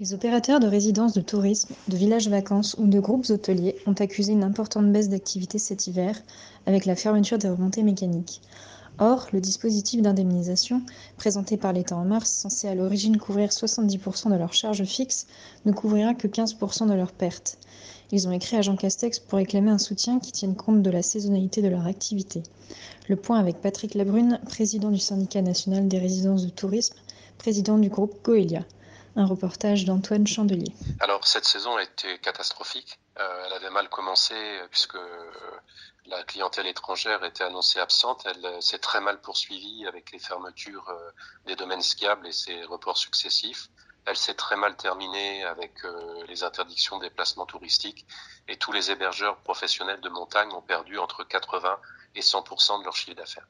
Les opérateurs de résidences de tourisme, de villages vacances ou de groupes hôteliers ont accusé une importante baisse d'activité cet hiver avec la fermeture des remontées mécaniques. Or, le dispositif d'indemnisation présenté par l'État en mars, censé à l'origine couvrir 70% de leurs charges fixes, ne couvrira que 15% de leurs pertes. Ils ont écrit à Jean Castex pour réclamer un soutien qui tienne compte de la saisonnalité de leur activité. Le point avec Patrick Labrune, président du syndicat national des résidences de tourisme, président du groupe Coelia. Un reportage d'Antoine Chandelier. Alors cette saison a été catastrophique. Euh, elle avait mal commencé euh, puisque euh, la clientèle étrangère était annoncée absente. Elle s'est très mal poursuivie avec les fermetures des domaines skiables et ses reports successifs. Elle s'est très mal terminée avec les interdictions des placements touristiques et tous les hébergeurs professionnels de montagne ont perdu entre 80 et 100% de leur chiffre d'affaires.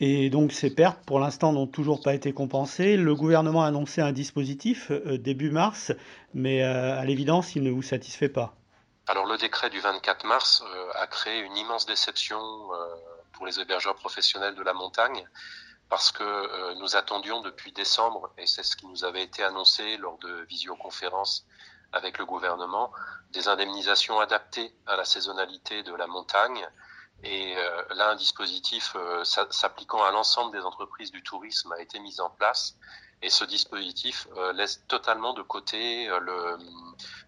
Et donc ces pertes, pour l'instant, n'ont toujours pas été compensées. Le gouvernement a annoncé un dispositif euh, début mars, mais euh, à l'évidence, il ne vous satisfait pas. Alors le décret du 24 mars euh, a créé une immense déception pour les hébergeurs professionnels de la montagne parce que nous attendions depuis décembre, et c'est ce qui nous avait été annoncé lors de visioconférences avec le gouvernement, des indemnisations adaptées à la saisonnalité de la montagne. Et euh, là, un dispositif euh, s'appliquant à l'ensemble des entreprises du tourisme a été mis en place. Et ce dispositif euh, laisse totalement de côté le,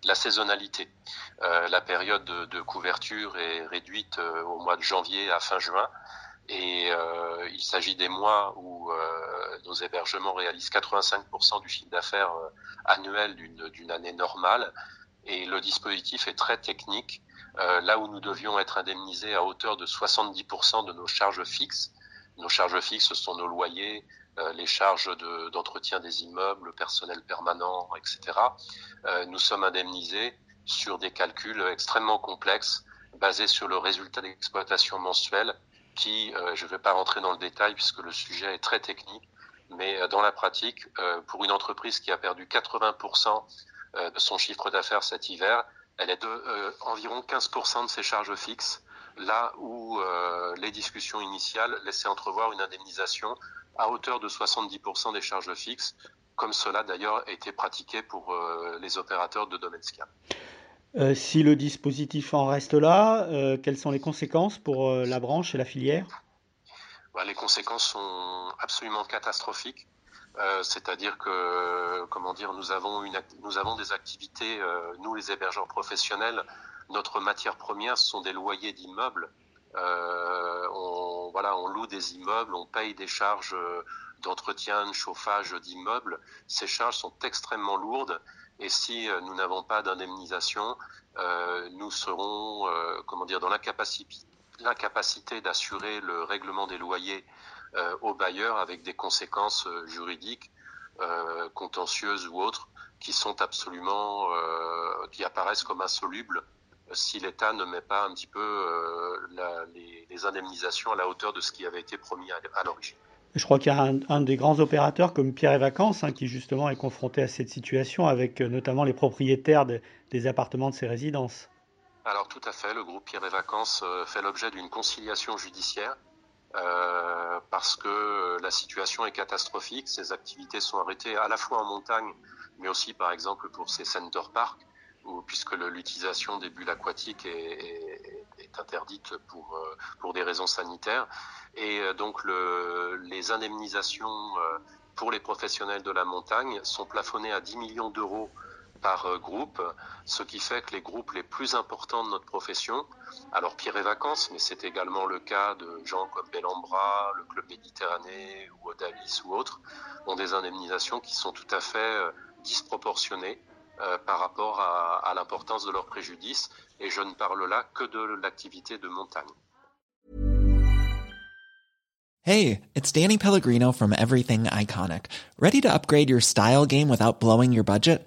la saisonnalité. La période de, de, couverture est réduite au mois de janvier à fin juin. Et euh, il s'agit des mois où euh, nos hébergements réalisent 85% du chiffre d'affaires annuel d'une année normale. Et le dispositif est très technique. Euh, là où nous devions être indemnisés à hauteur de 70% de nos charges fixes, nos charges fixes, ce sont nos loyers, euh, les charges d'entretien de, des immeubles, le personnel permanent, etc. Euh, nous sommes indemnisés sur des calculs extrêmement complexes basés sur le résultat d'exploitation mensuel qui, euh, je ne vais pas rentrer dans le détail puisque le sujet est très technique, mais euh, dans la pratique, euh, pour une entreprise qui a perdu 80% de son chiffre d'affaires cet hiver, elle est de euh, environ 15% de ses charges fixes, là où euh, les discussions initiales laissaient entrevoir une indemnisation à hauteur de 70% des charges fixes, comme cela d'ailleurs a été pratiqué pour euh, les opérateurs de domaine. Euh, si le dispositif en reste là, euh, quelles sont les conséquences pour euh, la branche et la filière? Bah, Les conséquences sont absolument catastrophiques. C'est-à-dire que, comment dire, nous avons, nous avons des activités, nous les hébergeurs professionnels, notre matière première, ce sont des loyers d'immeubles. on, voilà, on loue des immeubles, on paye des charges d'entretien, de chauffage d'immeubles. Ces charges sont extrêmement lourdes et si euh, nous n'avons pas d'indemnisation, euh, nous serons, euh, comment dire, dans l'incapacité d'assurer le règlement des loyers euh, aux bailleurs avec des conséquences euh, juridiques, euh, contentieuses ou autres, qui sont absolument, qui apparaissent comme insolubles si l'État ne met pas un petit peu la, les, les, indemnisations à la hauteur de ce qui avait été promis à, à l'origine. Je crois qu'il y a un, un, des grands opérateurs comme Pierre et Vacances hein, qui justement est confronté à cette situation avec euh, notamment les propriétaires de, des appartements de ses résidences. Alors tout à fait, le groupe Pierre et Vacances euh, fait l'objet d'une conciliation judiciaire euh, parce que la situation est catastrophique. Ses activités sont arrêtées à la fois en montagne, mais aussi par exemple pour ses center parks, où, puisque l'utilisation des bulles aquatiques est, interdite pour, euh, pour des raisons sanitaires. Et euh, donc le, les indemnisations pour les professionnels de la montagne sont plafonnées à 10 millions d'euros par groupe, ce qui fait que les groupes les plus importants de notre profession, alors Pierre et Vacances, mais c'est également le cas de gens comme Bellambra, le Club Méditerranée ou Odalis ou autres, ont des indemnisations qui sont tout à fait disproportionnées euh, par rapport à, à l'importance de leur préjudice. Et je ne parle là que de l'activité de montagne. Hey, it's Danny Pellegrino from Everything Iconic. Ready to upgrade your style game without blowing your budget?